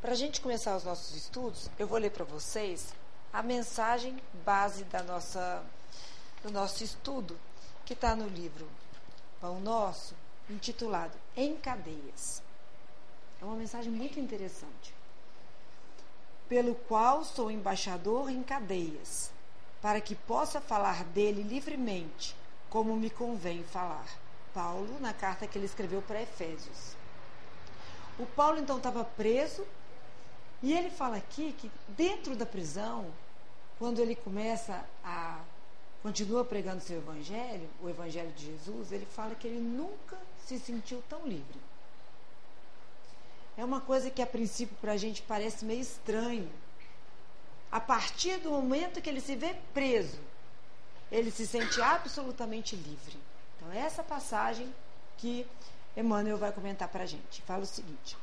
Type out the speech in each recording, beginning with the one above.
Para a gente começar os nossos estudos, eu vou ler para vocês a mensagem base da nossa, do nosso estudo, que está no livro Pão Nosso, intitulado Em Cadeias. É uma mensagem muito interessante. Pelo qual sou embaixador em cadeias, para que possa falar dele livremente, como me convém falar. Paulo, na carta que ele escreveu para Efésios. O Paulo então estava preso e ele fala aqui que dentro da prisão, quando ele começa a continua pregando seu evangelho, o evangelho de Jesus, ele fala que ele nunca se sentiu tão livre. É uma coisa que a princípio para a gente parece meio estranho. A partir do momento que ele se vê preso, ele se sente absolutamente livre. Então, essa passagem que Emmanuel vai comentar para a gente. Fala o seguinte: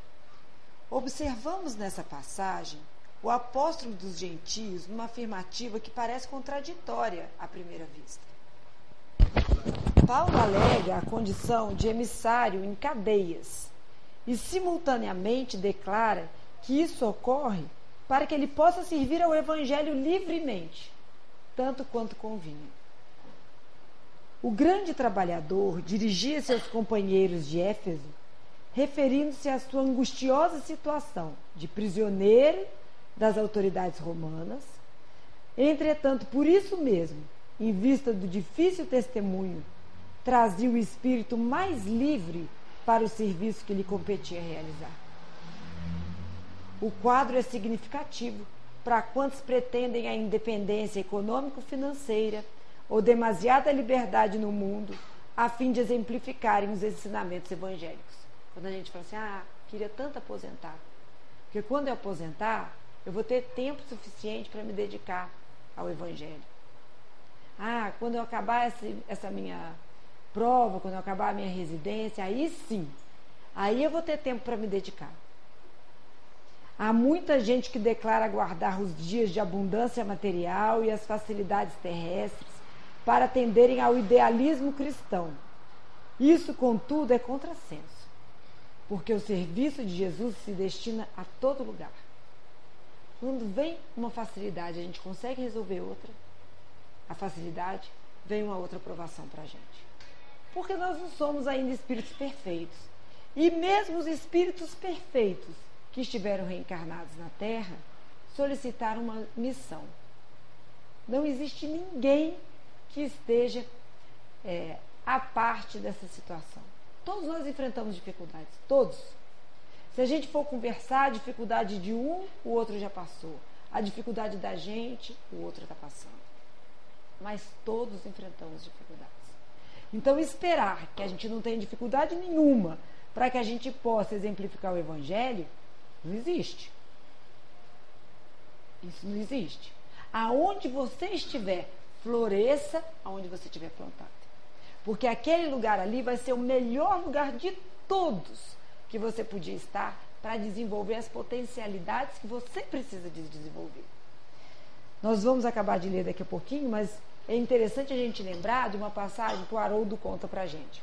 Observamos nessa passagem o apóstolo dos gentios numa afirmativa que parece contraditória à primeira vista. Paulo alega a condição de emissário em cadeias e, simultaneamente, declara que isso ocorre para que ele possa servir ao Evangelho livremente, tanto quanto convinha. O grande trabalhador dirigia-se aos companheiros de Éfeso referindo-se à sua angustiosa situação de prisioneiro das autoridades romanas. Entretanto, por isso mesmo, em vista do difícil testemunho, trazia o espírito mais livre para o serviço que lhe competia realizar. O quadro é significativo para quantos pretendem a independência econômico-financeira ou demasiada liberdade no mundo a fim de exemplificarem os ensinamentos evangélicos. Quando a gente fala assim, ah, queria tanto aposentar. Porque quando eu aposentar, eu vou ter tempo suficiente para me dedicar ao Evangelho. Ah, quando eu acabar essa, essa minha prova, quando eu acabar a minha residência, aí sim, aí eu vou ter tempo para me dedicar. Há muita gente que declara guardar os dias de abundância material e as facilidades terrestres para atenderem ao idealismo cristão. Isso, contudo, é contrassenso porque o serviço de Jesus se destina a todo lugar. Quando vem uma facilidade, a gente consegue resolver outra, a facilidade vem uma outra aprovação para a gente. Porque nós não somos ainda espíritos perfeitos. E mesmo os espíritos perfeitos que estiveram reencarnados na Terra solicitaram uma missão. Não existe ninguém que esteja é, à parte dessa situação. Todos nós enfrentamos dificuldades, todos. Se a gente for conversar, a dificuldade de um, o outro já passou. A dificuldade da gente, o outro está passando. Mas todos enfrentamos dificuldades. Então, esperar que a gente não tenha dificuldade nenhuma para que a gente possa exemplificar o Evangelho, não existe. Isso não existe. Aonde você estiver, floresça aonde você estiver plantado. Porque aquele lugar ali vai ser o melhor lugar de todos que você podia estar para desenvolver as potencialidades que você precisa de desenvolver. Nós vamos acabar de ler daqui a pouquinho, mas é interessante a gente lembrar de uma passagem que o Haroldo conta para a gente.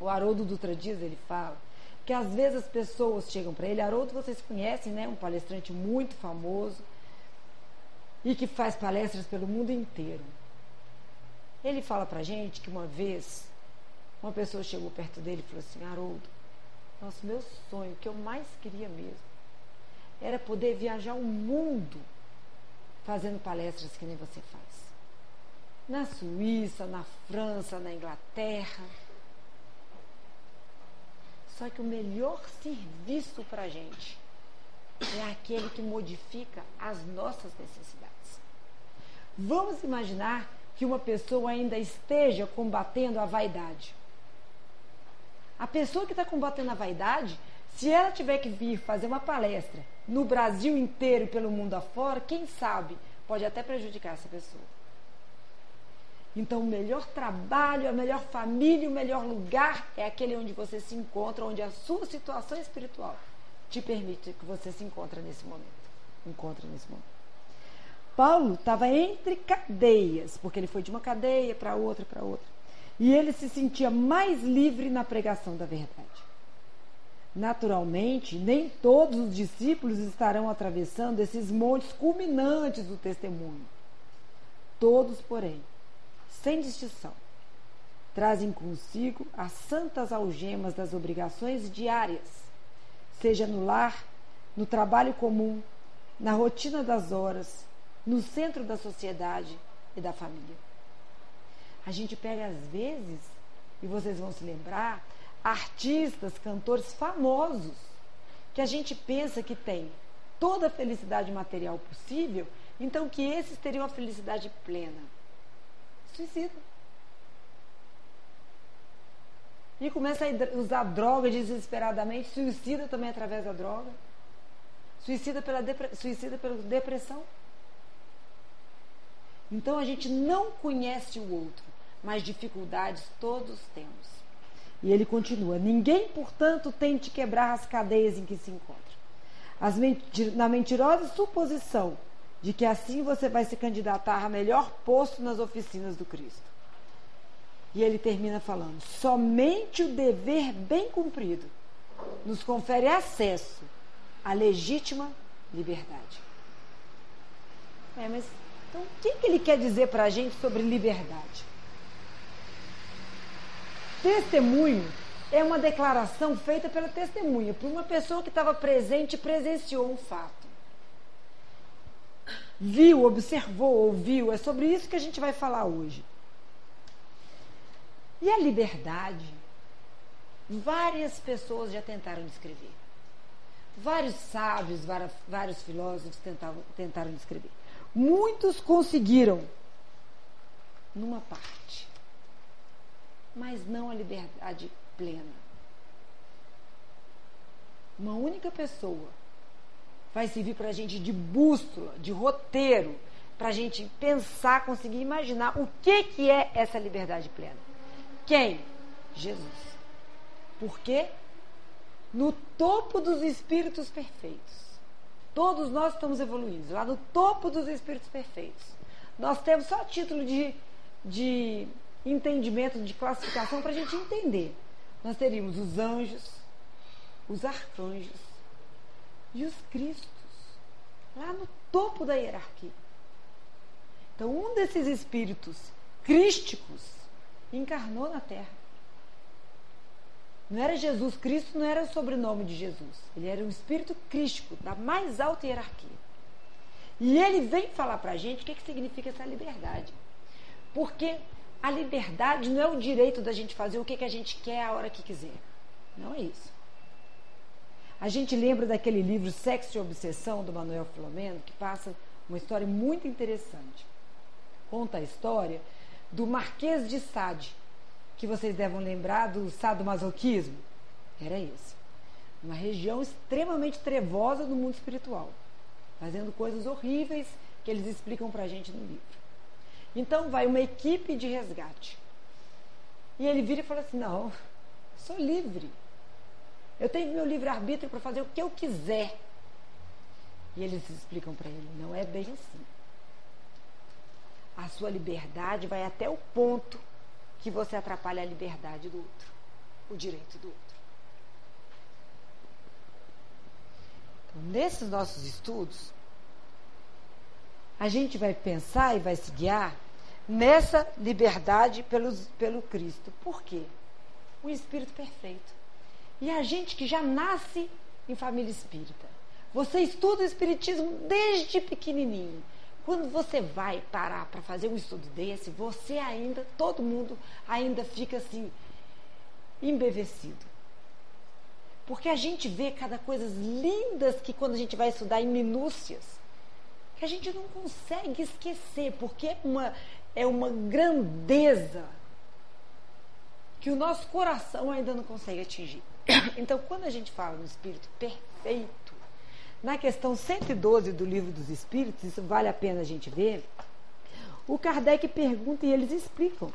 O Haroldo Dutra Dias, ele fala que às vezes as pessoas chegam para ele, Haroldo vocês conhecem, né? Um palestrante muito famoso e que faz palestras pelo mundo inteiro. Ele fala pra gente que uma vez uma pessoa chegou perto dele e falou assim: Haroldo, nosso meu sonho, o que eu mais queria mesmo, era poder viajar o mundo fazendo palestras que nem você faz. Na Suíça, na França, na Inglaterra. Só que o melhor serviço para gente é aquele que modifica as nossas necessidades. Vamos imaginar que uma pessoa ainda esteja combatendo a vaidade. A pessoa que está combatendo a vaidade, se ela tiver que vir fazer uma palestra no Brasil inteiro e pelo mundo afora, quem sabe pode até prejudicar essa pessoa. Então, o melhor trabalho, a melhor família, o melhor lugar é aquele onde você se encontra, onde a sua situação espiritual te permite que você se encontre nesse momento. Encontre nesse momento. Paulo estava entre cadeias, porque ele foi de uma cadeia para outra, para outra. E ele se sentia mais livre na pregação da verdade. Naturalmente, nem todos os discípulos estarão atravessando esses montes culminantes do testemunho. Todos, porém, sem distinção, trazem consigo as santas algemas das obrigações diárias, seja no lar, no trabalho comum, na rotina das horas, no centro da sociedade e da família. A gente pega às vezes, e vocês vão se lembrar, artistas, cantores famosos, que a gente pensa que tem toda a felicidade material possível, então que esses teriam a felicidade plena. Suicida. E começa a usar droga desesperadamente, suicida também através da droga. Suicida pela, suicida pela depressão. Então a gente não conhece o outro, mas dificuldades todos temos. E ele continua: Ninguém, portanto, tente quebrar as cadeias em que se encontra. Mentir, na mentirosa suposição de que assim você vai se candidatar a melhor posto nas oficinas do Cristo. E ele termina falando: somente o dever bem cumprido nos confere acesso à legítima liberdade. É, mas então o que, que ele quer dizer para a gente sobre liberdade? Testemunho é uma declaração feita pela testemunha, por uma pessoa que estava presente e presenciou um fato. Viu, observou, ouviu. É sobre isso que a gente vai falar hoje. E a liberdade? Várias pessoas já tentaram descrever. Vários sábios, vários filósofos tentaram, tentaram descrever. Muitos conseguiram numa parte mas não a liberdade plena. Uma única pessoa vai servir para a gente de bússola, de roteiro, para a gente pensar, conseguir imaginar o que, que é essa liberdade plena. Quem? Jesus. Por quê? No topo dos espíritos perfeitos. Todos nós estamos evoluindo, lá no topo dos espíritos perfeitos. Nós temos só título de, de entendimento de classificação para a gente entender. Nós teríamos os anjos, os arcanjos e os cristos, lá no topo da hierarquia. Então, um desses espíritos crísticos encarnou na Terra. Não era Jesus Cristo, não era o sobrenome de Jesus. Ele era um espírito crístico, da mais alta hierarquia. E ele vem falar para a gente o que, que significa essa liberdade. Porque a liberdade não é o direito da gente fazer o que, que a gente quer a hora que quiser. Não é isso. A gente lembra daquele livro Sexo e Obsessão, do Manuel Filomeno, que passa uma história muito interessante. Conta a história do Marquês de Sade, que vocês devem lembrar do sadomasoquismo. Era esse. Uma região extremamente trevosa do mundo espiritual, fazendo coisas horríveis que eles explicam pra gente no livro. Então vai uma equipe de resgate. E ele vira e fala assim: Não, sou livre. Eu tenho meu livre-arbítrio para fazer o que eu quiser. E eles explicam para ele: Não é bem assim. A sua liberdade vai até o ponto que você atrapalha a liberdade do outro, o direito do outro. Então, nesses nossos estudos, a gente vai pensar e vai se guiar nessa liberdade pelos, pelo Cristo. Por quê? O Espírito perfeito. E a gente que já nasce em família espírita. Você estuda o Espiritismo desde pequenininho. Quando você vai parar para fazer um estudo desse, você ainda, todo mundo ainda fica assim, embevecido. Porque a gente vê cada coisas lindas que quando a gente vai estudar em minúcias, que a gente não consegue esquecer, porque é uma, é uma grandeza que o nosso coração ainda não consegue atingir. Então, quando a gente fala no Espírito perfeito, na questão 112 do Livro dos Espíritos, isso vale a pena a gente ver, o Kardec pergunta e eles explicam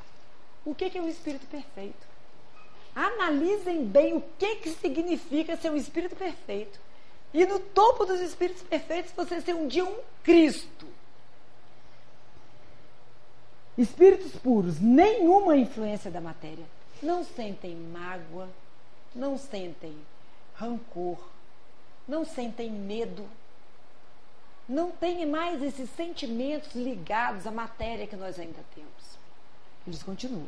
o que é o Espírito perfeito. Analisem bem o que, que significa ser um Espírito perfeito. E no topo dos Espíritos perfeitos, você ser um dia um Cristo. Espíritos puros, nenhuma influência da matéria. Não sentem mágoa, não sentem rancor, não sentem medo, não têm mais esses sentimentos ligados à matéria que nós ainda temos. Eles continuam.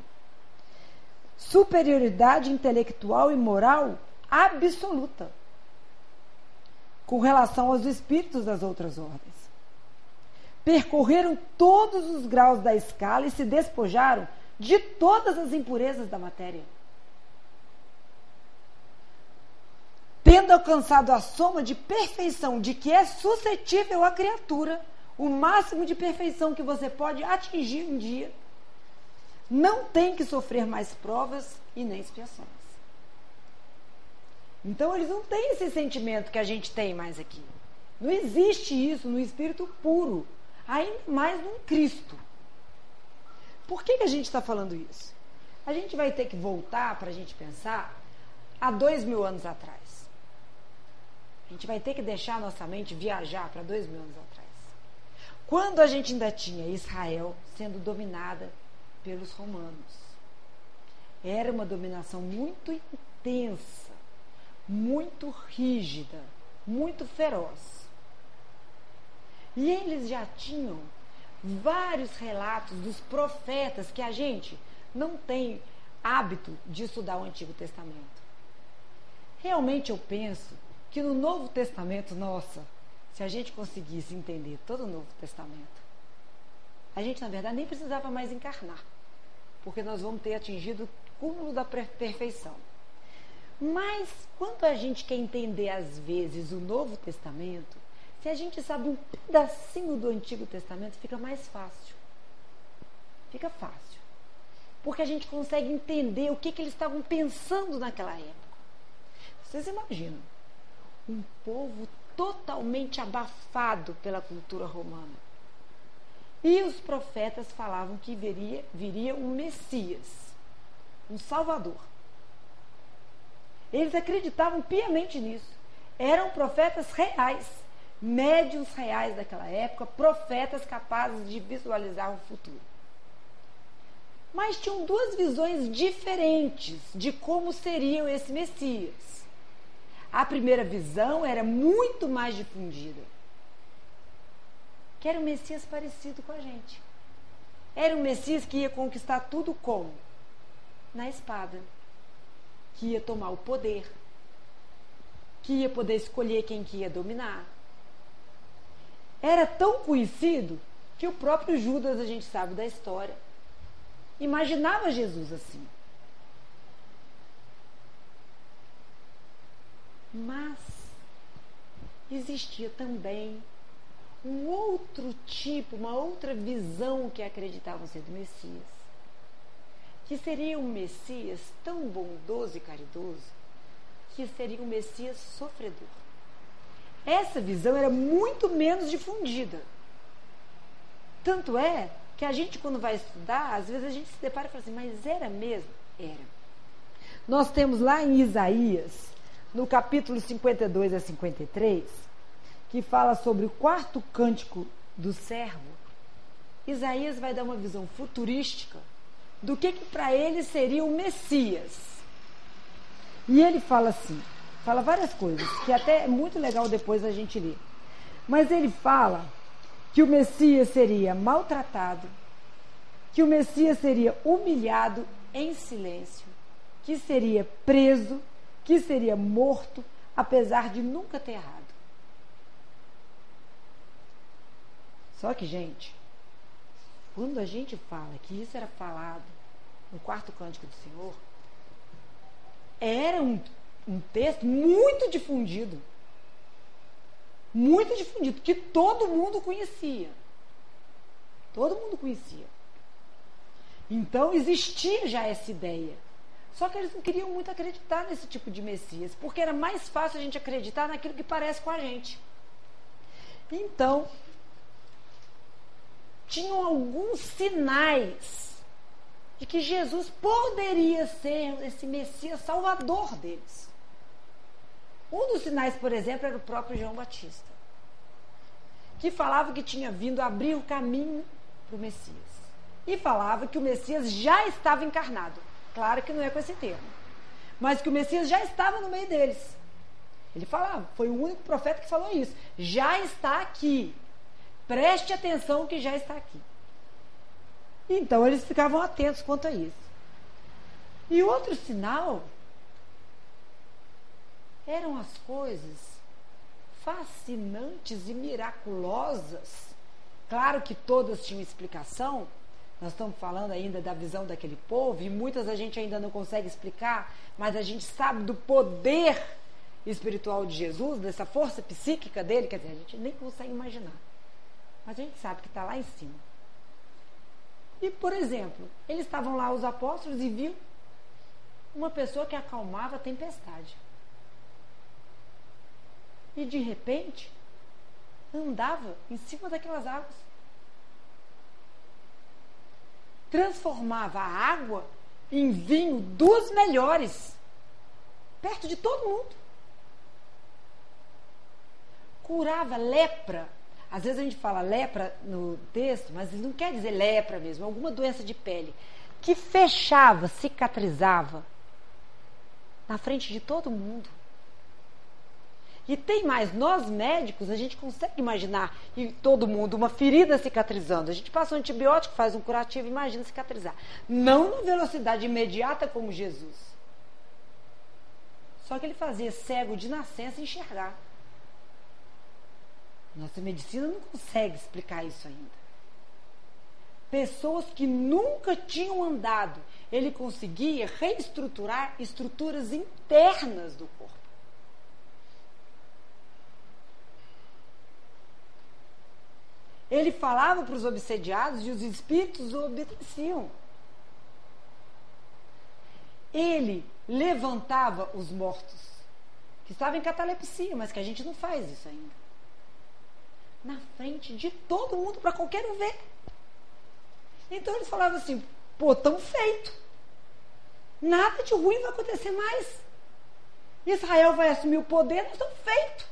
Superioridade intelectual e moral absoluta com relação aos espíritos das outras ordens. Percorreram todos os graus da escala e se despojaram de todas as impurezas da matéria. Tendo alcançado a soma de perfeição de que é suscetível a criatura, o máximo de perfeição que você pode atingir um dia, não tem que sofrer mais provas e nem expiações. Então eles não têm esse sentimento que a gente tem mais aqui. Não existe isso no espírito puro, ainda mais no Cristo. Por que, que a gente está falando isso? A gente vai ter que voltar para a gente pensar há dois mil anos atrás. A gente vai ter que deixar nossa mente viajar para dois mil anos atrás. Quando a gente ainda tinha Israel sendo dominada pelos romanos. Era uma dominação muito intensa, muito rígida, muito feroz. E eles já tinham vários relatos dos profetas que a gente não tem hábito de estudar o Antigo Testamento. Realmente eu penso que no Novo Testamento, nossa, se a gente conseguisse entender todo o Novo Testamento, a gente na verdade nem precisava mais encarnar, porque nós vamos ter atingido o cúmulo da perfeição. Mas quando a gente quer entender às vezes o Novo Testamento, se a gente sabe um pedacinho do Antigo Testamento, fica mais fácil. Fica fácil. Porque a gente consegue entender o que, que eles estavam pensando naquela época. Vocês imaginam? Um povo totalmente abafado pela cultura romana. E os profetas falavam que viria, viria um Messias, um Salvador. Eles acreditavam piamente nisso. Eram profetas reais médiuns reais daquela época, profetas capazes de visualizar o futuro. Mas tinham duas visões diferentes de como seriam esse Messias. A primeira visão era muito mais difundida. Que era um Messias parecido com a gente. Era um Messias que ia conquistar tudo como? Na espada. Que ia tomar o poder. Que ia poder escolher quem que ia dominar era tão conhecido que o próprio Judas, a gente sabe da história, imaginava Jesus assim. Mas existia também um outro tipo, uma outra visão que acreditavam ser do Messias. Que seria um Messias tão bondoso e caridoso que seria um Messias sofredor. Essa visão era muito menos difundida. Tanto é que a gente, quando vai estudar, às vezes a gente se depara e fala assim, mas era mesmo? Era. Nós temos lá em Isaías, no capítulo 52 a 53, que fala sobre o quarto cântico do servo. Isaías vai dar uma visão futurística do que, que para ele seria o Messias. E ele fala assim: Fala várias coisas, que até é muito legal depois a gente ler. Mas ele fala que o Messias seria maltratado, que o Messias seria humilhado em silêncio, que seria preso, que seria morto, apesar de nunca ter errado. Só que, gente, quando a gente fala que isso era falado no quarto cântico do Senhor, era um um texto muito difundido. Muito difundido, que todo mundo conhecia. Todo mundo conhecia. Então existia já essa ideia. Só que eles não queriam muito acreditar nesse tipo de Messias, porque era mais fácil a gente acreditar naquilo que parece com a gente. Então, tinham alguns sinais de que Jesus poderia ser esse Messias salvador deles. Um dos sinais, por exemplo, era o próprio João Batista, que falava que tinha vindo abrir o caminho para o Messias. E falava que o Messias já estava encarnado. Claro que não é com esse termo. Mas que o Messias já estava no meio deles. Ele falava, foi o único profeta que falou isso. Já está aqui. Preste atenção que já está aqui. Então eles ficavam atentos quanto a isso. E outro sinal eram as coisas fascinantes e miraculosas. Claro que todas tinham explicação. Nós estamos falando ainda da visão daquele povo e muitas a gente ainda não consegue explicar, mas a gente sabe do poder espiritual de Jesus, dessa força psíquica dele, quer dizer, a gente nem consegue imaginar. Mas a gente sabe que está lá em cima. E, por exemplo, eles estavam lá, os apóstolos, e viu uma pessoa que acalmava a tempestade. E de repente, andava em cima daquelas águas. Transformava a água em vinho dos melhores, perto de todo mundo curava lepra. Às vezes a gente fala lepra no texto, mas não quer dizer lepra mesmo, alguma doença de pele que fechava, cicatrizava na frente de todo mundo. E tem mais, nós médicos, a gente consegue imaginar e todo mundo uma ferida cicatrizando. A gente passa um antibiótico, faz um curativo, imagina cicatrizar. Não na velocidade imediata como Jesus. Só que ele fazia cego de nascença enxergar. Nossa medicina não consegue explicar isso ainda. Pessoas que nunca tinham andado, ele conseguia reestruturar estruturas internas do corpo. Ele falava para os obsediados e os espíritos o obedeciam. Ele levantava os mortos, que estavam em catalepsia, mas que a gente não faz isso ainda na frente de todo mundo para qualquer um ver. Então eles falavam assim: pô, tão feito. Nada de ruim vai acontecer mais. Israel vai assumir o poder, nós estamos feitos.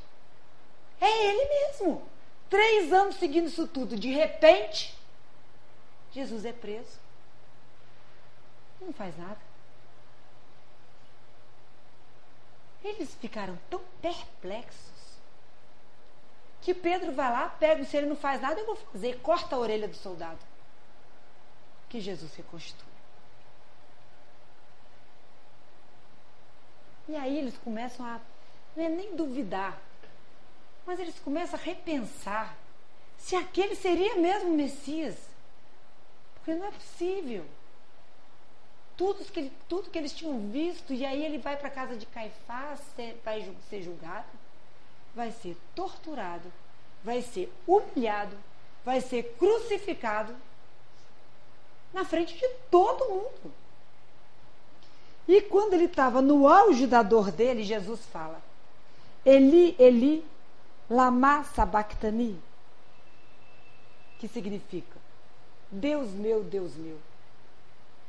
É ele mesmo. Três anos seguindo isso tudo. De repente, Jesus é preso. Não faz nada. Eles ficaram tão perplexos que Pedro vai lá, pega, se ele não faz nada, eu vou fazer, corta a orelha do soldado. Que Jesus reconstitui. E aí eles começam a, não é nem duvidar, mas eles começam a repensar se aquele seria mesmo o Messias. Porque não é possível. Tudo que, tudo que eles tinham visto, e aí ele vai para a casa de Caifás, vai ser julgado vai ser torturado, vai ser humilhado, vai ser crucificado na frente de todo mundo. E quando ele estava no auge da dor dele, Jesus fala: Eli, Eli, lama sabachthani, que significa: Deus meu, Deus meu,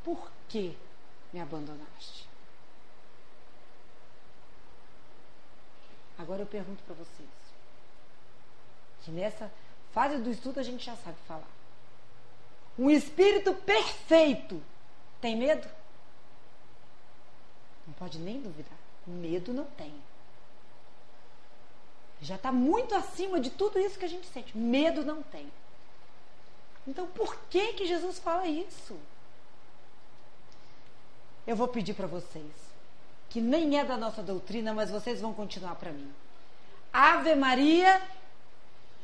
por que me abandonaste? Agora eu pergunto para vocês, que nessa fase do estudo a gente já sabe falar. Um espírito perfeito tem medo? Não pode nem duvidar. Medo não tem. Já está muito acima de tudo isso que a gente sente. Medo não tem. Então por que que Jesus fala isso? Eu vou pedir para vocês que nem é da nossa doutrina, mas vocês vão continuar para mim. Ave Maria,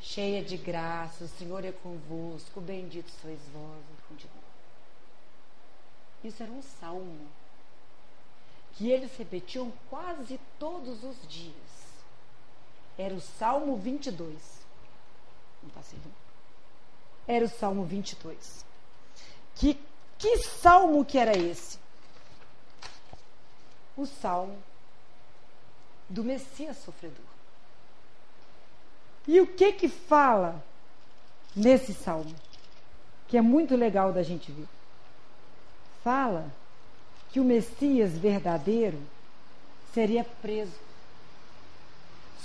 cheia de graça, o Senhor é convosco, bendito sois vós. Continua. Isso era um salmo que eles repetiam quase todos os dias. Era o Salmo 22. Não está servindo? Era o Salmo 22. Que, que salmo que era esse? o salmo do Messias sofredor. E o que que fala nesse salmo? Que é muito legal da gente ver. Fala que o Messias verdadeiro seria preso.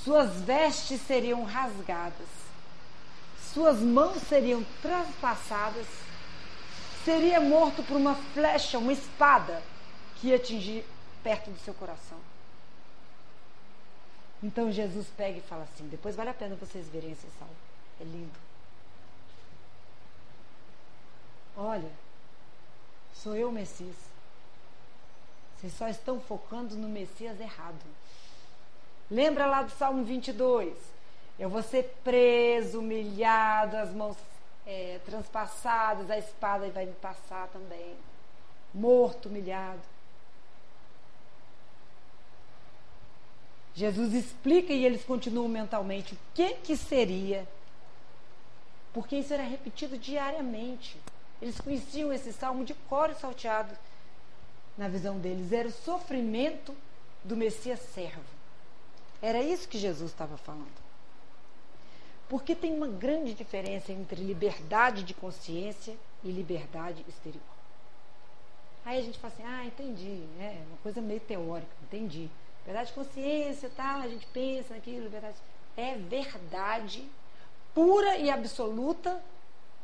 Suas vestes seriam rasgadas. Suas mãos seriam transpassadas. Seria morto por uma flecha, uma espada que ia atingir perto do seu coração. Então Jesus pega e fala assim: depois vale a pena vocês verem esse salmo. É lindo. Olha, sou eu o Messias. Vocês só estão focando no Messias errado. Lembra lá do Salmo 22? Eu vou ser preso, humilhado, as mãos é, transpassadas, a espada vai me passar também. Morto, humilhado. Jesus explica e eles continuam mentalmente o que que seria. Porque isso era repetido diariamente. Eles conheciam esse salmo de cor e salteado na visão deles. Era o sofrimento do Messias servo. Era isso que Jesus estava falando. Porque tem uma grande diferença entre liberdade de consciência e liberdade exterior. Aí a gente fala assim, ah, entendi, é uma coisa meio teórica, entendi. Liberdade de consciência, tá? A gente pensa naquilo, liberdade. É verdade pura e absoluta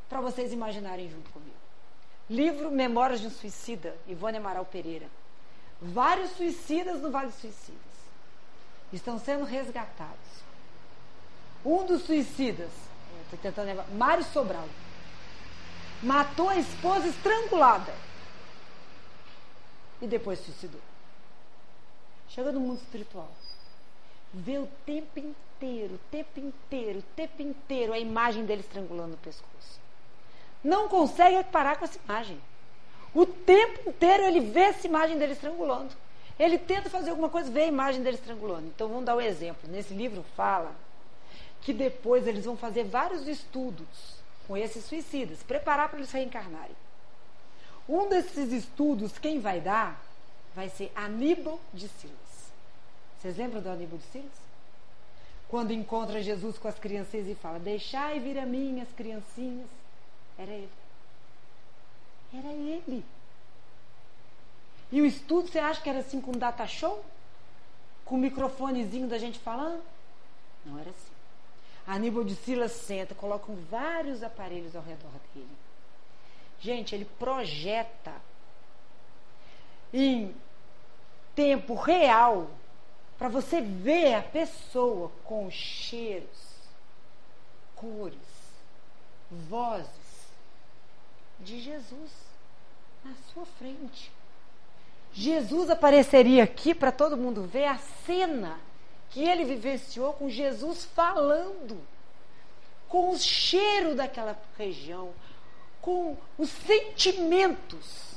para vocês imaginarem junto comigo. Livro Memórias de um Suicida, Ivone Amaral Pereira. Vários suicidas no Vale dos Suicidas estão sendo resgatados. Um dos suicidas, estou tentando lembrar, Mário Sobral, matou a esposa estrangulada e depois suicidou. Chega no mundo espiritual, vê o tempo inteiro, o tempo inteiro, o tempo inteiro a imagem dele estrangulando o pescoço. Não consegue parar com essa imagem. O tempo inteiro ele vê essa imagem dele estrangulando. Ele tenta fazer alguma coisa, vê a imagem dele estrangulando. Então vamos dar um exemplo. Nesse livro fala que depois eles vão fazer vários estudos com esses suicidas, preparar para eles reencarnarem. Um desses estudos, quem vai dar, vai ser Aníbal de Silas. Vocês lembram do Aníbal de Silas? Quando encontra Jesus com as criancinhas e fala: Deixai vir a mim as criancinhas. Era ele. Era ele. E o estudo, você acha que era assim com data show? Com o microfonezinho da gente falando? Não era assim. Aníbal de Silas senta, colocam vários aparelhos ao redor dele. Gente, ele projeta em tempo real para você ver a pessoa com cheiros, cores, vozes de Jesus na sua frente. Jesus apareceria aqui para todo mundo ver a cena que ele vivenciou com Jesus falando, com o cheiro daquela região, com os sentimentos.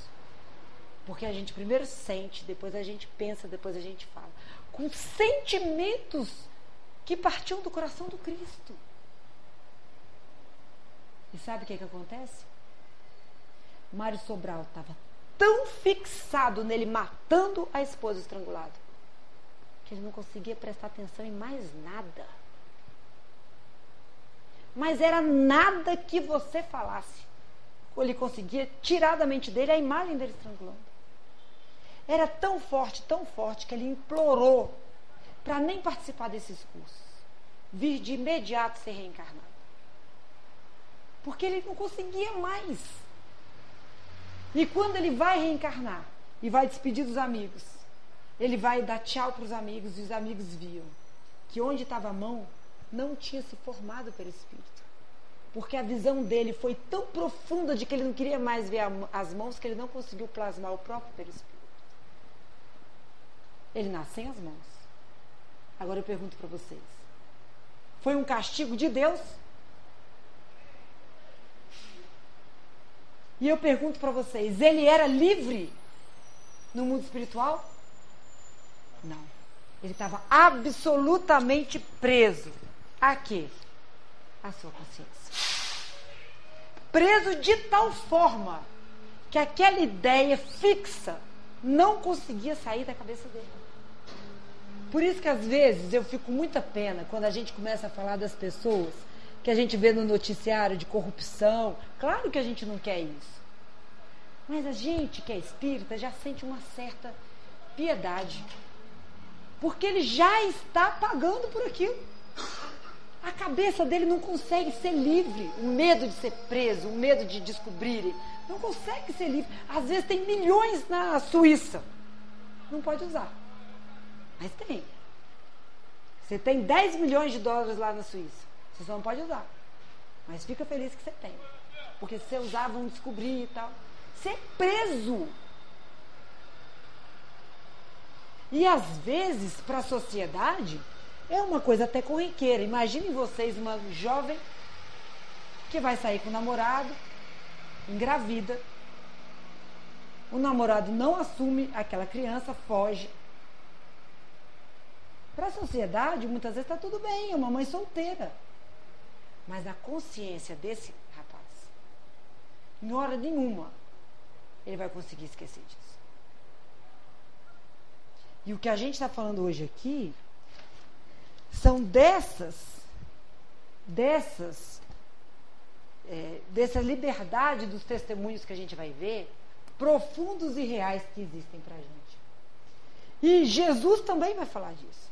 Porque a gente primeiro sente, depois a gente pensa, depois a gente fala. Com sentimentos que partiam do coração do Cristo. E sabe o que, que acontece? Mário Sobral estava tão fixado nele matando a esposa estrangulada que ele não conseguia prestar atenção em mais nada. Mas era nada que você falasse. Ele conseguia tirar da mente dele a imagem dele estrangulando. Era tão forte, tão forte, que ele implorou para nem participar desses cursos. Vir de imediato ser reencarnado. Porque ele não conseguia mais. E quando ele vai reencarnar e vai despedir dos amigos, ele vai dar tchau para os amigos e os amigos viam que onde estava a mão não tinha se formado pelo Espírito. Porque a visão dele foi tão profunda de que ele não queria mais ver as mãos que ele não conseguiu plasmar o próprio perispírito. Ele nasce sem as mãos. Agora eu pergunto para vocês: foi um castigo de Deus E eu pergunto para vocês: ele era livre no mundo espiritual? Não. Ele estava absolutamente preso. A quê? A sua consciência. Preso de tal forma que aquela ideia fixa não conseguia sair da cabeça dele. Por isso que às vezes eu fico com muita pena quando a gente começa a falar das pessoas que a gente vê no noticiário de corrupção. Claro que a gente não quer isso. Mas a gente que é espírita já sente uma certa piedade. Porque ele já está pagando por aquilo. A cabeça dele não consegue ser livre. O medo de ser preso, o medo de descobrirem. Não consegue ser livre. Às vezes tem milhões na Suíça. Não pode usar. Mas tem. Você tem 10 milhões de dólares lá na Suíça. Você só não pode usar. Mas fica feliz que você tem. Porque se você usar, vão descobrir e tal. Ser preso. E às vezes, para a sociedade, é uma coisa até corriqueira. Imaginem vocês uma jovem que vai sair com o namorado, engravida. O namorado não assume aquela criança, foge. Para a sociedade, muitas vezes está tudo bem, é uma mãe solteira. Mas a consciência desse rapaz, em hora nenhuma, ele vai conseguir esquecer disso. E o que a gente está falando hoje aqui são dessas, dessas, é, dessa liberdade dos testemunhos que a gente vai ver, profundos e reais que existem para a gente. E Jesus também vai falar disso.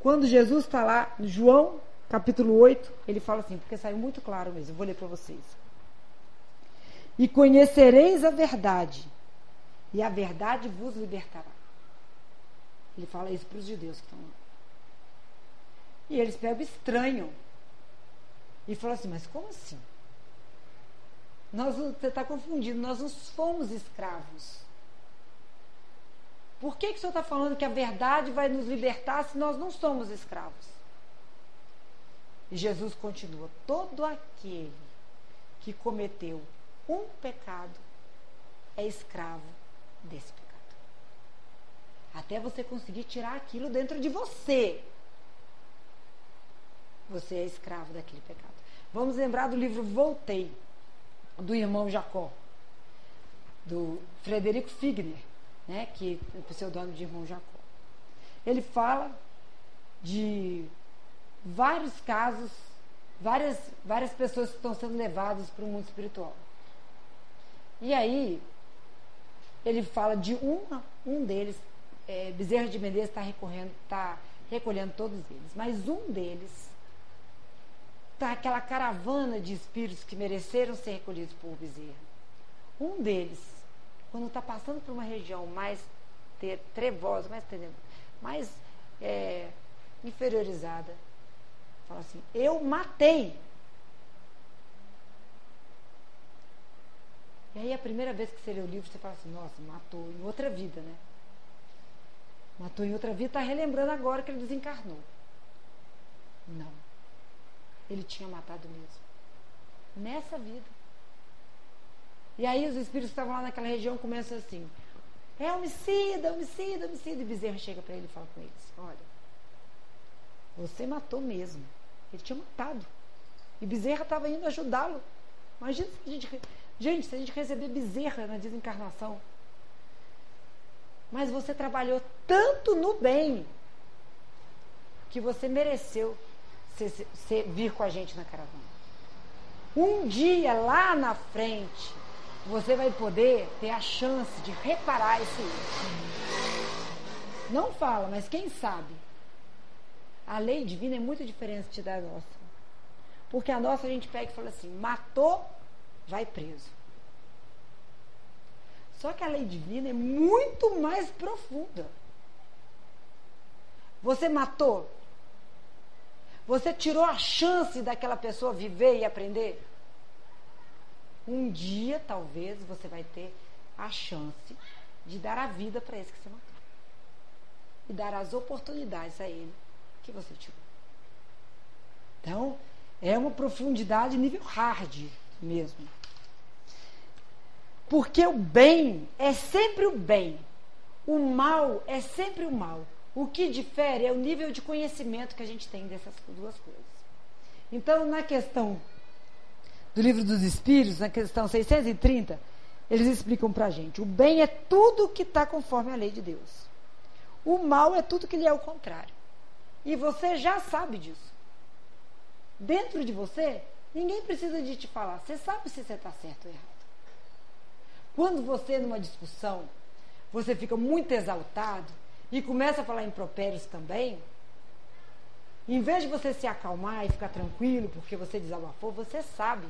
Quando Jesus está lá, João capítulo 8, ele fala assim, porque saiu muito claro mesmo, vou ler para vocês. E conhecereis a verdade, e a verdade vos libertará. Ele fala isso para os judeus que estão lá. E eles pegam estranho. E falam assim, mas como assim? Nós, você está confundindo, nós não fomos escravos. Por que, que o senhor está falando que a verdade vai nos libertar se nós não somos escravos? E Jesus continua: todo aquele que cometeu um pecado é escravo desse pecado. Até você conseguir tirar aquilo dentro de você. Você é escravo daquele pecado. Vamos lembrar do livro Voltei, do irmão Jacó, do Frederico Figner, né, que é o pseudônimo de irmão Jacó. Ele fala de vários casos, várias, várias pessoas que estão sendo levadas para o mundo espiritual. E aí, ele fala de uma, um deles, é, Bezerra de Menezes está está recolhendo todos eles, mas um deles está aquela caravana de espíritos que mereceram ser recolhidos por Bezerra. Um deles, quando está passando por uma região mais trevosa, mais, mais é, inferiorizada, Fala assim: Eu matei. E aí, a primeira vez que você lê o livro, você fala assim: Nossa, matou em outra vida, né? Matou em outra vida, está relembrando agora que ele desencarnou. Não. Ele tinha matado mesmo. Nessa vida. E aí os espíritos que estavam lá naquela região começam assim: é homicida, homicida, homicida. E Bezerra chega para ele e fala com eles: Olha, você matou mesmo. Ele tinha matado. E Bezerra estava indo ajudá-lo. Imagina se a gente. Gente, se a gente receber Bezerra na desencarnação. Mas você trabalhou tanto no bem que você mereceu ser, ser, vir com a gente na caravana. Um dia lá na frente, você vai poder ter a chance de reparar esse. Não fala, mas quem sabe a lei divina é muito diferente da nossa. Porque a nossa a gente pega e fala assim: matou, vai preso. Só que a lei divina é muito mais profunda. Você matou? Você tirou a chance daquela pessoa viver e aprender? Um dia, talvez, você vai ter a chance de dar a vida para esse que você matou. E dar as oportunidades a ele que você tirou. Então, é uma profundidade nível hard mesmo. Porque o bem é sempre o bem. O mal é sempre o mal. O que difere é o nível de conhecimento que a gente tem dessas duas coisas. Então, na questão do livro dos Espíritos, na questão 630, eles explicam para a gente: o bem é tudo que está conforme a lei de Deus. O mal é tudo que lhe é o contrário. E você já sabe disso. Dentro de você, ninguém precisa de te falar. Você sabe se você está certo ou errado. Quando você, numa discussão, você fica muito exaltado e começa a falar impropérios também, em vez de você se acalmar e ficar tranquilo porque você desabafou, você sabe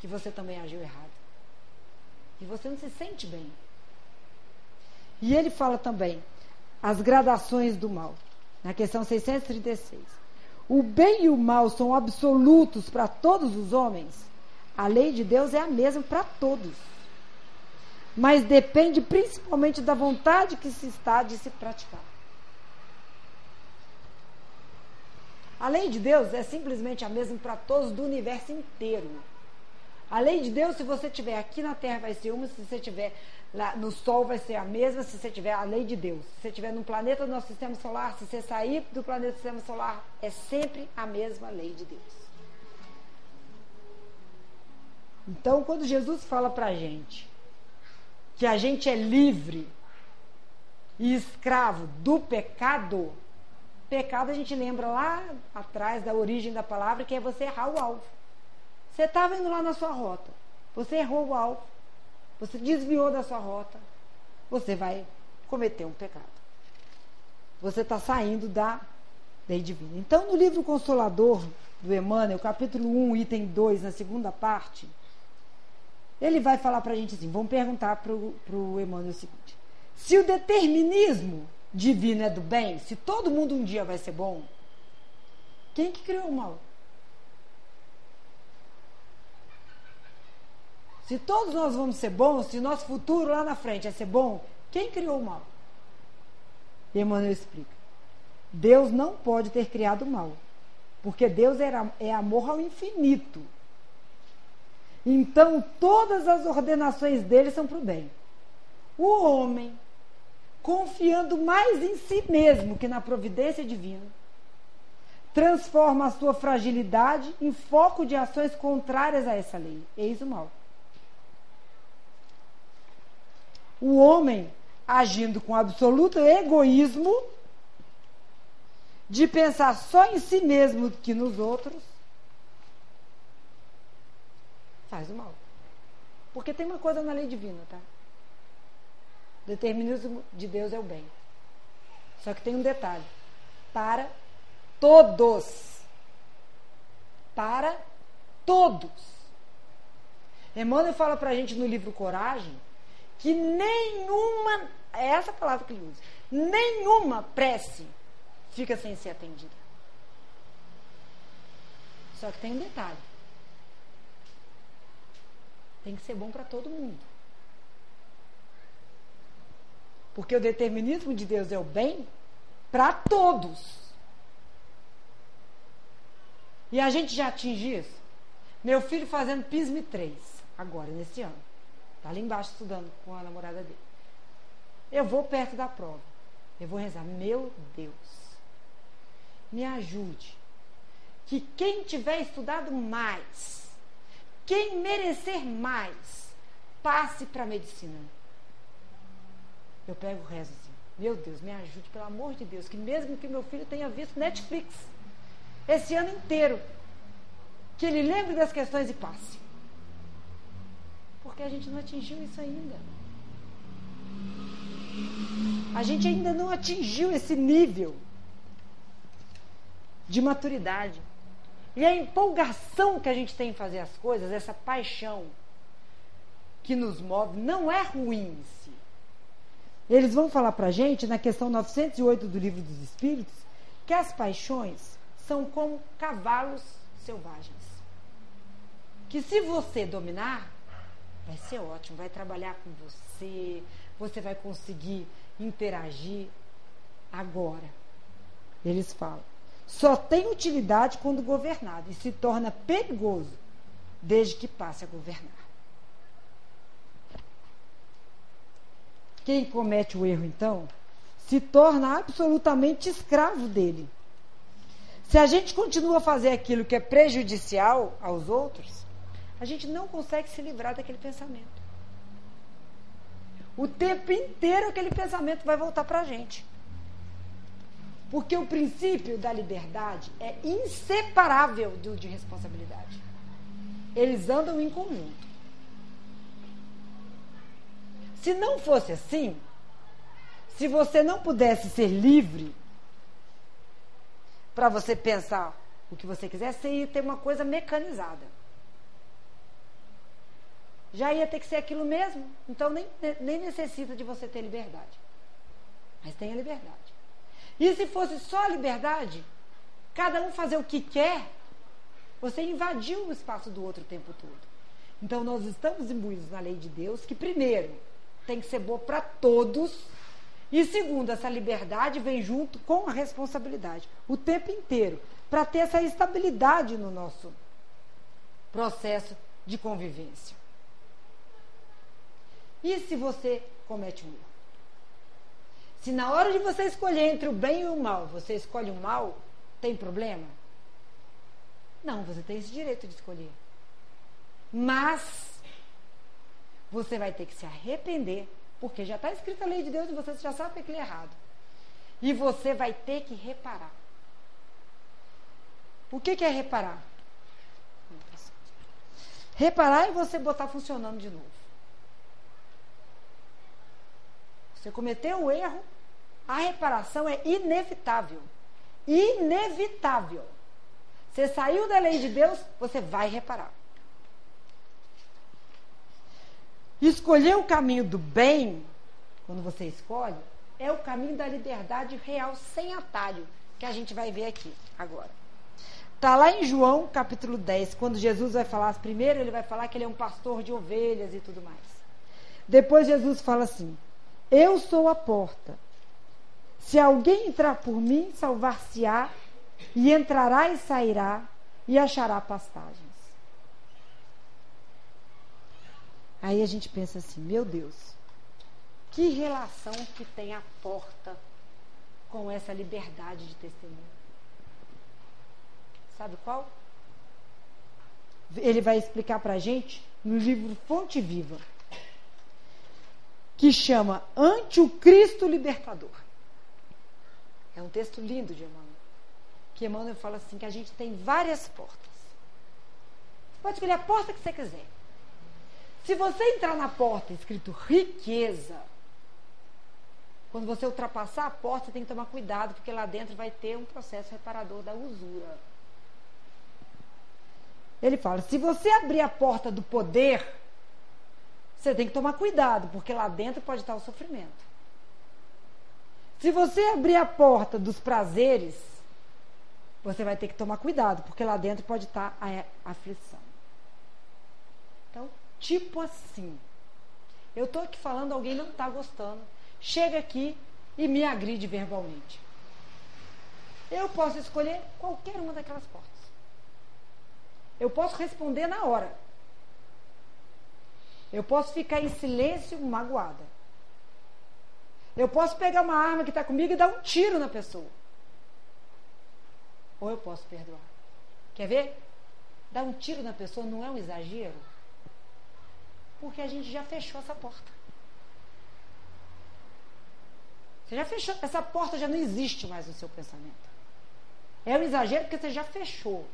que você também agiu errado. E você não se sente bem. E ele fala também as gradações do mal. Na questão 636. O bem e o mal são absolutos para todos os homens. A lei de Deus é a mesma para todos. Mas depende principalmente da vontade que se está de se praticar. A lei de Deus é simplesmente a mesma para todos do universo inteiro. A lei de Deus, se você tiver aqui na Terra, vai ser uma, se você tiver lá no Sol, vai ser a mesma, se você tiver a lei de Deus. Se você tiver num planeta do nosso sistema solar, se você sair do planeta do sistema solar, é sempre a mesma lei de Deus. Então, quando Jesus fala para a gente que a gente é livre e escravo do pecado, pecado a gente lembra lá atrás da origem da palavra, que é você errar o alvo. Você estava indo lá na sua rota. Você errou o alvo. Você desviou da sua rota. Você vai cometer um pecado. Você está saindo da lei divina. Então, no livro Consolador do Emmanuel, capítulo 1, item 2, na segunda parte, ele vai falar para a gente assim: vamos perguntar para o Emmanuel o seguinte: se o determinismo divino é do bem, se todo mundo um dia vai ser bom, quem que criou o mal? Se todos nós vamos ser bons, se nosso futuro lá na frente é ser bom, quem criou o mal? E Emmanuel explica. Deus não pode ter criado o mal, porque Deus é amor ao infinito. Então, todas as ordenações dele são para o bem. O homem, confiando mais em si mesmo que na providência divina, transforma a sua fragilidade em foco de ações contrárias a essa lei. Eis o mal. O homem agindo com absoluto egoísmo, de pensar só em si mesmo que nos outros, faz o mal. Porque tem uma coisa na lei divina, tá? O determinismo de Deus é o bem. Só que tem um detalhe. Para todos. Para todos. Emmanuel fala pra gente no livro Coragem que nenhuma, é essa palavra que ele usa, nenhuma prece fica sem ser atendida. Só que tem um detalhe. Tem que ser bom para todo mundo. Porque o determinismo de Deus é o bem para todos. E a gente já atinge isso. Meu filho fazendo PISME 3, agora, nesse ano. Está ali embaixo estudando com a namorada dele. Eu vou perto da prova. Eu vou rezar. Meu Deus, me ajude. Que quem tiver estudado mais, quem merecer mais, passe para a medicina. Eu pego o rezo assim. Meu Deus, me ajude, pelo amor de Deus. Que mesmo que meu filho tenha visto Netflix esse ano inteiro, que ele lembre das questões e passe porque a gente não atingiu isso ainda. A gente ainda não atingiu esse nível de maturidade. E a empolgação que a gente tem em fazer as coisas, essa paixão que nos move, não é ruim em si. Eles vão falar para a gente, na questão 908 do Livro dos Espíritos, que as paixões são como cavalos selvagens. Que se você dominar, vai ser ótimo, vai trabalhar com você, você vai conseguir interagir agora. Eles falam. Só tem utilidade quando governado e se torna perigoso desde que passe a governar. Quem comete o erro, então, se torna absolutamente escravo dele. Se a gente continua a fazer aquilo que é prejudicial aos outros, a gente não consegue se livrar daquele pensamento. O tempo inteiro aquele pensamento vai voltar para a gente. Porque o princípio da liberdade é inseparável do de responsabilidade. Eles andam em conjunto. Se não fosse assim, se você não pudesse ser livre para você pensar o que você quiser, você ia ter uma coisa mecanizada já ia ter que ser aquilo mesmo. Então nem, nem necessita de você ter liberdade. Mas tenha liberdade. E se fosse só liberdade, cada um fazer o que quer, você invadiu o espaço do outro o tempo todo. Então nós estamos imbuídos na lei de Deus, que primeiro tem que ser boa para todos, e segundo, essa liberdade vem junto com a responsabilidade o tempo inteiro, para ter essa estabilidade no nosso processo de convivência. E se você comete um erro? Se na hora de você escolher entre o bem e o mal, você escolhe o mal, tem problema? Não, você tem esse direito de escolher. Mas você vai ter que se arrepender, porque já está escrita a lei de Deus e você já sabe que aquilo é errado. E você vai ter que reparar. O que, que é reparar? Reparar é você botar funcionando de novo. Você cometeu um erro, a reparação é inevitável. Inevitável. Você saiu da lei de Deus, você vai reparar. Escolher o caminho do bem, quando você escolhe, é o caminho da liberdade real, sem atalho, que a gente vai ver aqui agora. Está lá em João capítulo 10, quando Jesus vai falar, primeiro ele vai falar que ele é um pastor de ovelhas e tudo mais. Depois Jesus fala assim: Eu sou a porta. Se alguém entrar por mim, salvar-se-á, e entrará e sairá, e achará pastagens. Aí a gente pensa assim, meu Deus, que relação que tem a porta com essa liberdade de testemunho? Sabe qual? Ele vai explicar para a gente no livro Fonte Viva, que chama Ante o Cristo Libertador. É um texto lindo de Emmanuel. Que Emmanuel fala assim: que a gente tem várias portas. Você pode escolher a porta que você quiser. Se você entrar na porta escrito riqueza, quando você ultrapassar a porta, você tem que tomar cuidado, porque lá dentro vai ter um processo reparador da usura. Ele fala: se você abrir a porta do poder, você tem que tomar cuidado, porque lá dentro pode estar o sofrimento. Se você abrir a porta dos prazeres, você vai ter que tomar cuidado, porque lá dentro pode estar a aflição. Então, Tipo assim. Eu estou aqui falando, alguém não está gostando. Chega aqui e me agride verbalmente. Eu posso escolher qualquer uma daquelas portas. Eu posso responder na hora. Eu posso ficar em silêncio, magoada. Eu posso pegar uma arma que está comigo e dar um tiro na pessoa. Ou eu posso perdoar. Quer ver? Dar um tiro na pessoa não é um exagero? Porque a gente já fechou essa porta. Você já fechou, essa porta já não existe mais no seu pensamento. É um exagero porque você já fechou.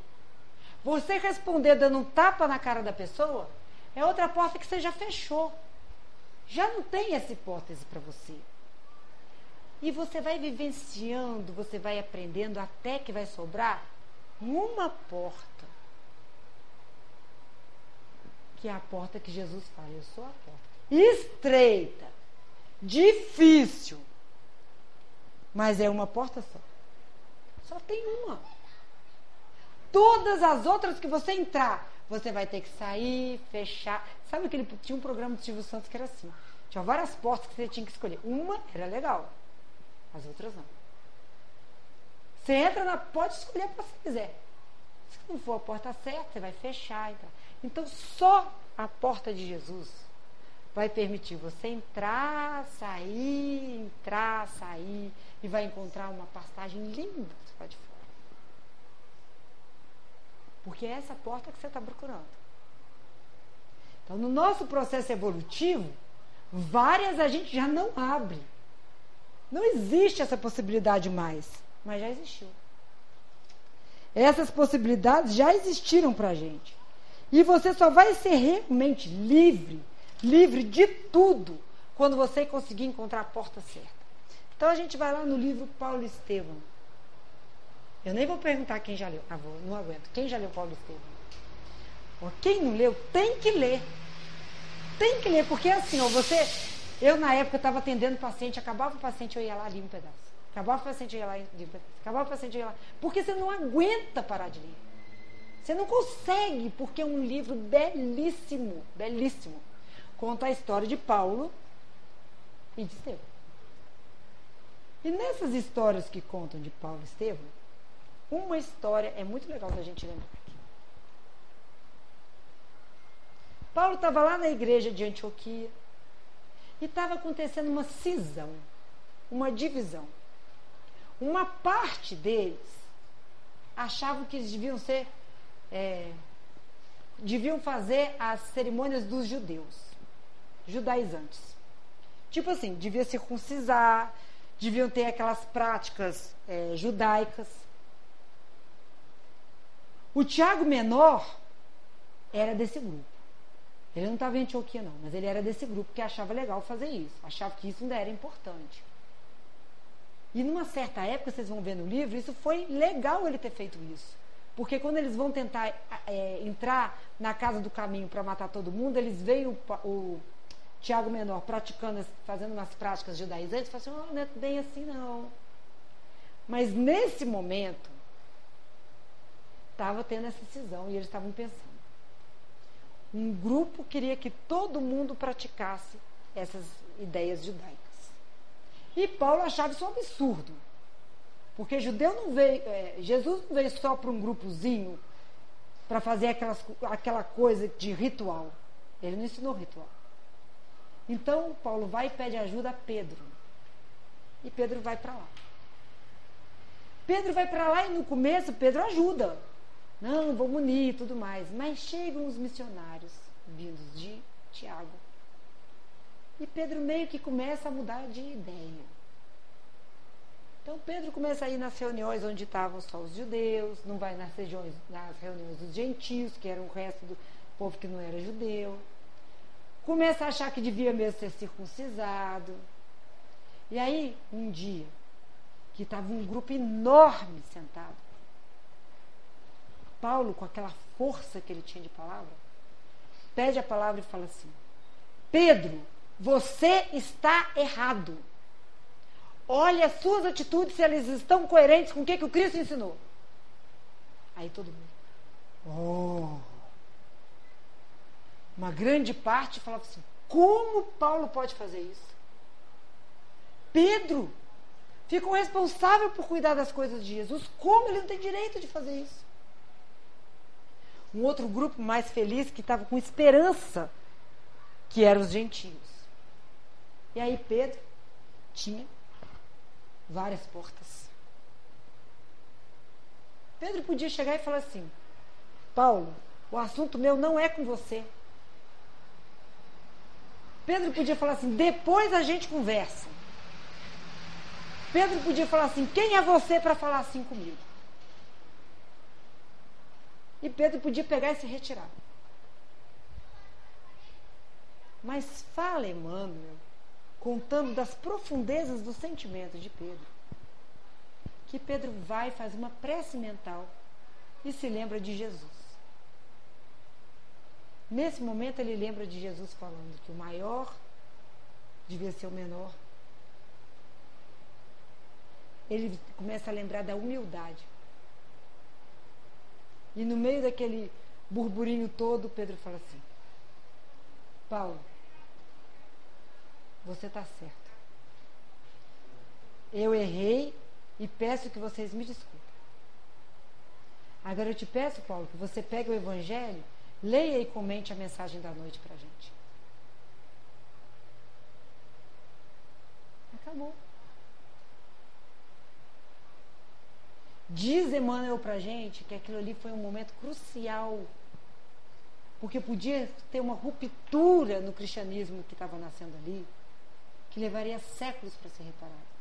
Você responder dando um tapa na cara da pessoa é outra porta que você já fechou. Já não tem essa hipótese para você. E você vai vivenciando, você vai aprendendo até que vai sobrar uma porta que é a porta que Jesus fala. Eu sou a porta. Estreita, difícil, mas é uma porta só. Só tem uma. Todas as outras que você entrar, você vai ter que sair, fechar. Sabe que ele tinha um programa do Silvio Santos que era assim? Tinha várias portas que você tinha que escolher. Uma era legal, as outras não. Você entra na, pode escolher a que você quiser. Se não for a porta certa, você vai fechar e tal. Então, só a porta de Jesus vai permitir você entrar, sair, entrar, sair e vai encontrar uma pastagem linda lá de fora. Porque é essa porta que você está procurando. Então, no nosso processo evolutivo, várias a gente já não abre. Não existe essa possibilidade mais, mas já existiu. Essas possibilidades já existiram para a gente. E você só vai ser realmente livre, livre de tudo, quando você conseguir encontrar a porta certa. Então a gente vai lá no livro Paulo Estevam. Eu nem vou perguntar quem já leu. Ah, vou, não aguento. Quem já leu Paulo Estevam? Quem não leu, tem que ler. Tem que ler, porque assim, ó, você. Eu, na época, estava atendendo paciente, acabava o paciente, eu ia lá ali um pedaço. Acabar o paciente lá, acabar o paciente lá. Porque você não aguenta parar de ler. Você não consegue, porque é um livro belíssimo, belíssimo. Conta a história de Paulo e de Estevão. E nessas histórias que contam de Paulo e Estevão, uma história é muito legal da gente lembrar aqui. Paulo estava lá na igreja de Antioquia e estava acontecendo uma cisão, uma divisão. Uma parte deles achavam que eles deviam ser. É, deviam fazer as cerimônias dos judeus, judaizantes. Tipo assim, devia circuncisar, deviam ter aquelas práticas é, judaicas. O Tiago Menor era desse grupo. Ele não estava em Antioquia, não, mas ele era desse grupo que achava legal fazer isso, achava que isso ainda era importante. E numa certa época, vocês vão ver no livro, isso foi legal ele ter feito isso. Porque quando eles vão tentar é, entrar na casa do caminho para matar todo mundo, eles veem o, o Tiago Menor praticando, fazendo umas práticas judaizantes, e falam assim, oh, não é bem assim não. Mas nesse momento, estava tendo essa cisão e eles estavam pensando. Um grupo queria que todo mundo praticasse essas ideias judaicas. E Paulo achava isso um absurdo. Porque judeu não veio, é, Jesus não veio só para um grupozinho para fazer aquelas, aquela coisa de ritual. Ele não ensinou ritual. Então Paulo vai e pede ajuda a Pedro. E Pedro vai para lá. Pedro vai para lá e no começo Pedro ajuda. Não, vamos unir e tudo mais. Mas chegam os missionários vindos de Tiago e Pedro meio que começa a mudar de ideia. Então Pedro começa a ir nas reuniões onde estavam só os judeus, não vai nas, regiões, nas reuniões dos gentios, que eram o resto do povo que não era judeu. Começa a achar que devia mesmo ser circuncisado. E aí, um dia, que estava um grupo enorme sentado, Paulo, com aquela força que ele tinha de palavra, pede a palavra e fala assim: Pedro, você está errado. Olhe as suas atitudes se elas estão coerentes com o que, que o Cristo ensinou. Aí todo mundo. Oh. Uma grande parte falava assim: como Paulo pode fazer isso? Pedro ficou responsável por cuidar das coisas de Jesus. Como ele não tem direito de fazer isso? Um outro grupo mais feliz que estava com esperança, que eram os gentios. E aí Pedro tinha várias portas. Pedro podia chegar e falar assim: Paulo, o assunto meu não é com você. Pedro podia falar assim: depois a gente conversa. Pedro podia falar assim: quem é você para falar assim comigo? E Pedro podia pegar e se retirar. Mas fala, Emmanuel, contando das profundezas do sentimento de Pedro. Que Pedro vai e faz uma prece mental e se lembra de Jesus. Nesse momento ele lembra de Jesus falando que o maior devia ser o menor. Ele começa a lembrar da humildade. E no meio daquele burburinho todo, Pedro fala assim: Paulo, você está certo. Eu errei e peço que vocês me desculpem. Agora eu te peço, Paulo, que você pegue o Evangelho, leia e comente a mensagem da noite para a gente. Acabou. Diz Emmanuel para a gente que aquilo ali foi um momento crucial porque podia ter uma ruptura no cristianismo que estava nascendo ali que levaria séculos para ser reparado.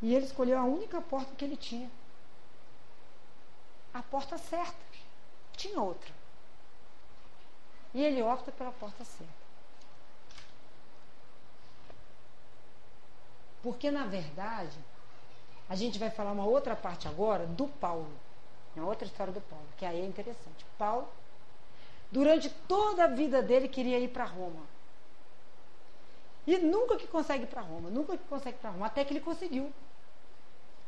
E ele escolheu a única porta que ele tinha. A porta certa. Tinha outra. E ele opta pela porta certa. Porque, na verdade, a gente vai falar uma outra parte agora do Paulo. Uma outra história do Paulo, que aí é interessante. Paulo, durante toda a vida dele, queria ir para Roma. E nunca que consegue ir para Roma, nunca que consegue para Roma, até que ele conseguiu.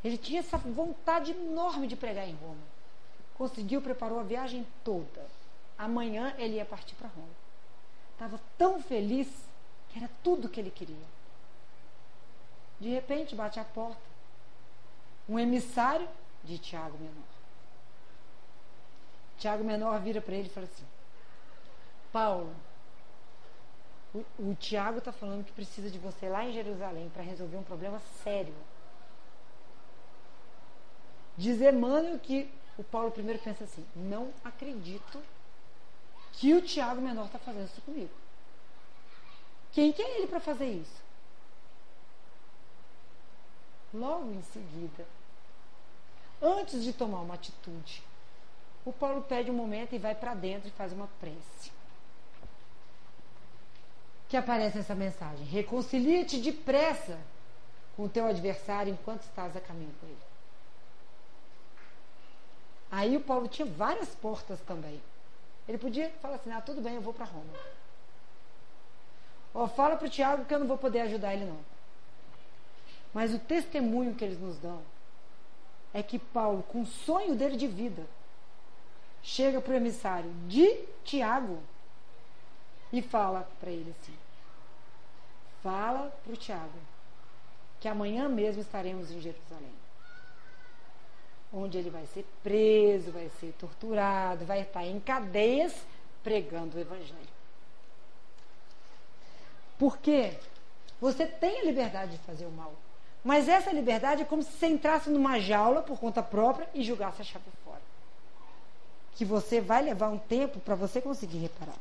Ele tinha essa vontade enorme de pregar em Roma. Conseguiu, preparou a viagem toda. Amanhã ele ia partir para Roma. Estava tão feliz que era tudo o que ele queria. De repente, bate a porta. Um emissário de Tiago Menor. Tiago Menor vira para ele e fala assim: Paulo, o, o Tiago está falando que precisa de você lá em Jerusalém para resolver um problema sério. Diz Emmanuel que o Paulo primeiro pensa assim: não acredito que o Tiago Menor está fazendo isso comigo. Quem que é ele para fazer isso? Logo em seguida, antes de tomar uma atitude, o Paulo pede um momento e vai para dentro e faz uma prece. Que aparece essa mensagem: Reconcilia-te depressa com o teu adversário enquanto estás a caminho com ele. Aí o Paulo tinha várias portas também. Ele podia falar assim: ah, tudo bem, eu vou para Roma. Ó, fala para o Tiago que eu não vou poder ajudar ele, não. Mas o testemunho que eles nos dão é que Paulo, com o sonho dele de vida, chega para o emissário de Tiago e fala para ele assim: Fala para o Tiago que amanhã mesmo estaremos em Jerusalém. Onde ele vai ser preso, vai ser torturado, vai estar em cadeias pregando o Evangelho. Porque você tem a liberdade de fazer o mal. Mas essa liberdade é como se você entrasse numa jaula por conta própria e julgasse a chave fora. Que você vai levar um tempo para você conseguir reparar.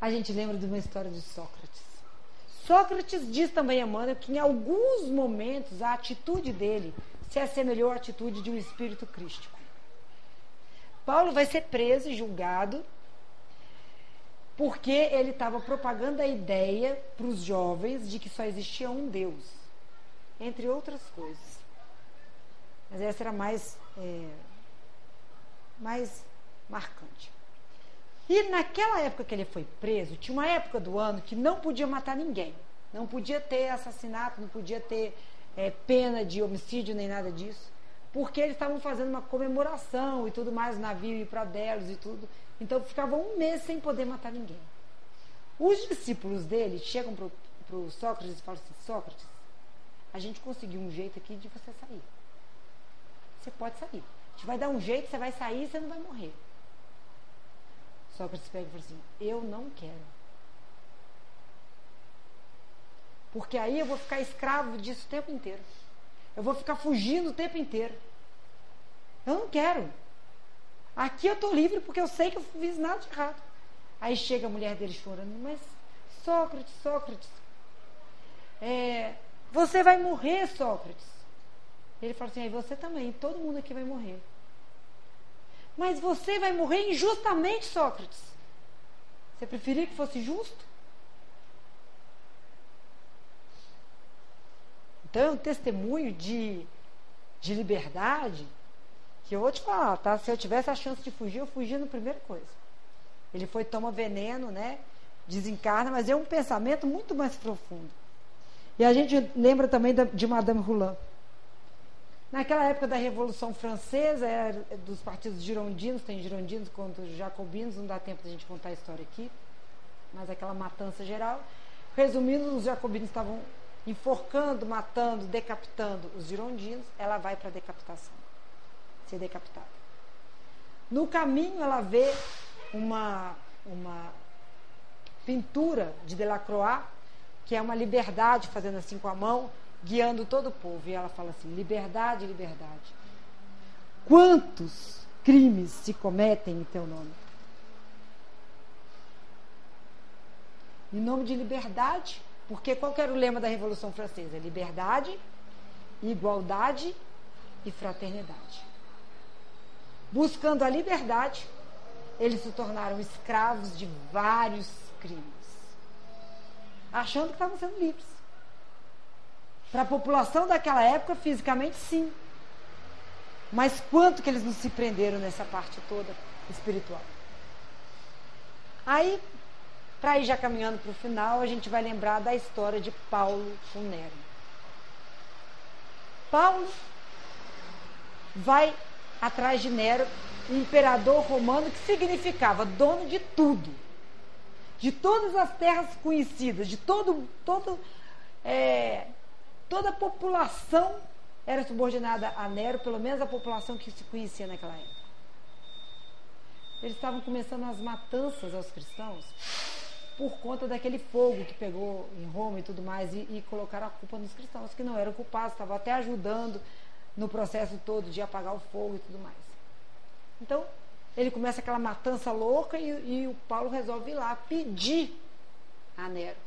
A gente lembra de uma história de Sócrates. Sócrates diz também a Emmanuel que em alguns momentos a atitude dele se assemelhou à atitude de um espírito crístico. Paulo vai ser preso e julgado porque ele estava propagando a ideia para os jovens de que só existia um Deus, entre outras coisas. Mas essa era mais, é, mais marcante. E naquela época que ele foi preso, tinha uma época do ano que não podia matar ninguém. Não podia ter assassinato, não podia ter é, pena de homicídio nem nada disso. Porque eles estavam fazendo uma comemoração e tudo mais, o navio ir para Delos e tudo. Então ficavam um mês sem poder matar ninguém. Os discípulos dele chegam para o Sócrates e falam assim: Sócrates, a gente conseguiu um jeito aqui de você sair. Você pode sair. A gente vai dar um jeito, você vai sair e você não vai morrer. Sócrates pega e fala assim: Eu não quero. Porque aí eu vou ficar escravo disso o tempo inteiro. Eu vou ficar fugindo o tempo inteiro. Eu não quero. Aqui eu estou livre porque eu sei que eu fiz nada de errado. Aí chega a mulher dele chorando, mas Sócrates, Sócrates, é, você vai morrer, Sócrates. Ele fala assim, aí você também, todo mundo aqui vai morrer. Mas você vai morrer injustamente, Sócrates. Você preferia que fosse justo? Então é um testemunho de, de liberdade que eu vou te falar, tá? Se eu tivesse a chance de fugir, eu fugia na primeira coisa. Ele foi, toma veneno, né? Desencarna, mas é um pensamento muito mais profundo. E a gente lembra também de Madame Roland. Naquela época da Revolução Francesa, era dos partidos girondinos, tem girondinos contra os jacobinos, não dá tempo de a gente contar a história aqui, mas aquela matança geral. Resumindo, os jacobinos estavam enforcando, matando, decapitando os girondinos, ela vai para a decapitação ser decapitada. No caminho, ela vê uma, uma pintura de Delacroix, que é uma liberdade, fazendo assim com a mão, guiando todo o povo. E ela fala assim: liberdade, liberdade. Quantos crimes se cometem em teu nome? Em nome de liberdade, porque qual era o lema da Revolução Francesa? Liberdade, igualdade e fraternidade buscando a liberdade, eles se tornaram escravos de vários crimes, achando que estavam sendo livres. Para a população daquela época, fisicamente, sim. Mas quanto que eles não se prenderam nessa parte toda espiritual? Aí, para ir já caminhando para o final, a gente vai lembrar da história de Paulo com Nero. Paulo vai atrás de Nero, um imperador romano que significava dono de tudo, de todas as terras conhecidas, de todo, todo, é, toda a população era subordinada a Nero, pelo menos a população que se conhecia naquela época. Eles estavam começando as matanças aos cristãos por conta daquele fogo que pegou em Roma e tudo mais, e, e colocaram a culpa nos cristãos, que não eram culpados, estavam até ajudando no processo todo de apagar o fogo e tudo mais. Então, ele começa aquela matança louca e, e o Paulo resolve ir lá pedir a Nero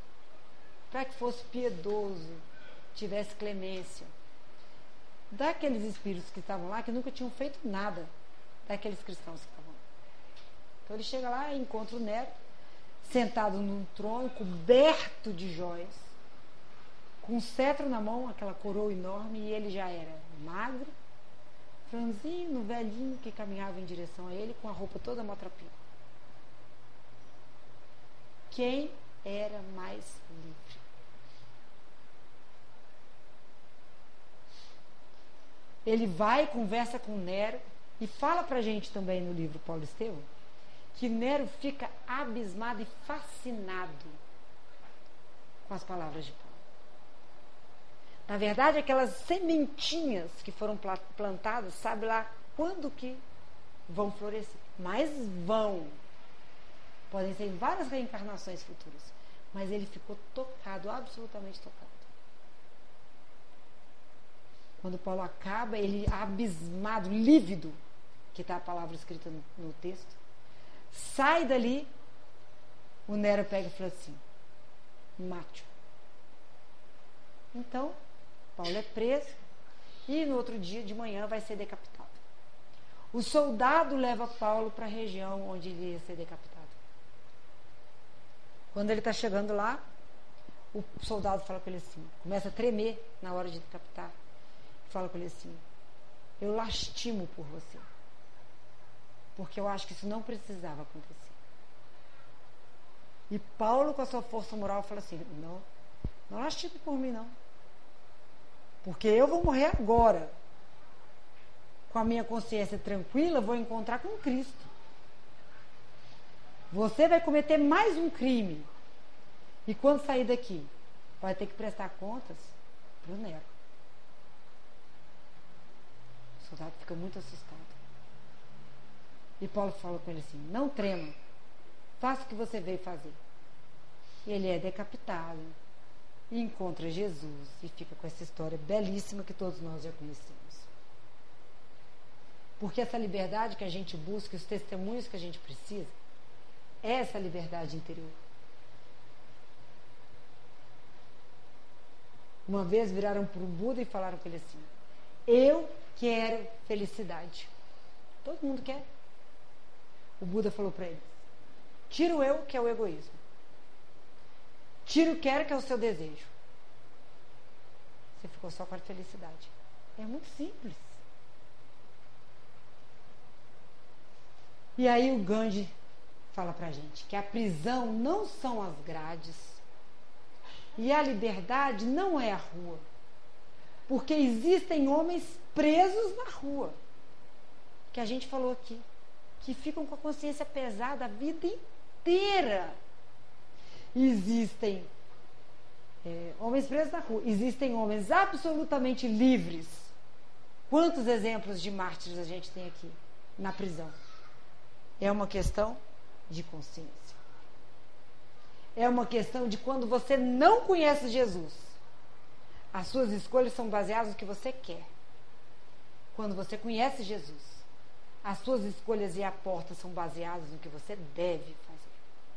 para que fosse piedoso, tivesse clemência. Daqueles espíritos que estavam lá, que nunca tinham feito nada daqueles cristãos que estavam lá. Então ele chega lá e encontra o Nero sentado num trono coberto de joias, com um cetro na mão, aquela coroa enorme, e ele já era magro, franzino, velhinho, que caminhava em direção a ele com a roupa toda maltrapilha. Quem era mais livre? Ele vai, conversa com Nero e fala pra gente também no livro Paulo Estevam que Nero fica abismado e fascinado com as palavras de Paulo. Na verdade, aquelas sementinhas que foram plantadas, sabe lá quando que vão florescer. Mas vão. Podem ser várias reencarnações futuras. Mas ele ficou tocado, absolutamente tocado. Quando Paulo acaba, ele abismado, lívido, que está a palavra escrita no texto, sai dali. O Nero pega e fala assim: mate Então, Paulo é preso e no outro dia de manhã vai ser decapitado. O soldado leva Paulo para a região onde ele ia ser decapitado. Quando ele está chegando lá, o soldado fala com ele assim, começa a tremer na hora de decapitar. Fala com ele assim: Eu lastimo por você porque eu acho que isso não precisava acontecer. E Paulo, com a sua força moral, fala assim: não, não lastime por mim, não. Porque eu vou morrer agora. Com a minha consciência tranquila, vou encontrar com Cristo. Você vai cometer mais um crime. E quando sair daqui, vai ter que prestar contas para o Nero. O soldado fica muito assustado. E Paulo fala com ele assim: não trema, faça o que você veio fazer. E ele é decapitado e encontra Jesus e fica com essa história belíssima que todos nós já conhecemos. Porque essa liberdade que a gente busca, os testemunhos que a gente precisa, é essa liberdade interior. Uma vez viraram para o Buda e falaram para ele assim: Eu quero felicidade. Todo mundo quer. O Buda falou para eles: tira o eu, que é o egoísmo. Tira o quero, que é o seu desejo. Você ficou só com a felicidade. É muito simples. E aí o Gandhi fala pra gente que a prisão não são as grades e a liberdade não é a rua. Porque existem homens presos na rua. Que a gente falou aqui que ficam com a consciência pesada a vida inteira. Existem é, homens presos na rua, existem homens absolutamente livres. Quantos exemplos de mártires a gente tem aqui na prisão? É uma questão de consciência. É uma questão de quando você não conhece Jesus. As suas escolhas são baseadas no que você quer. Quando você conhece Jesus, as suas escolhas e aportas são baseadas no que você deve.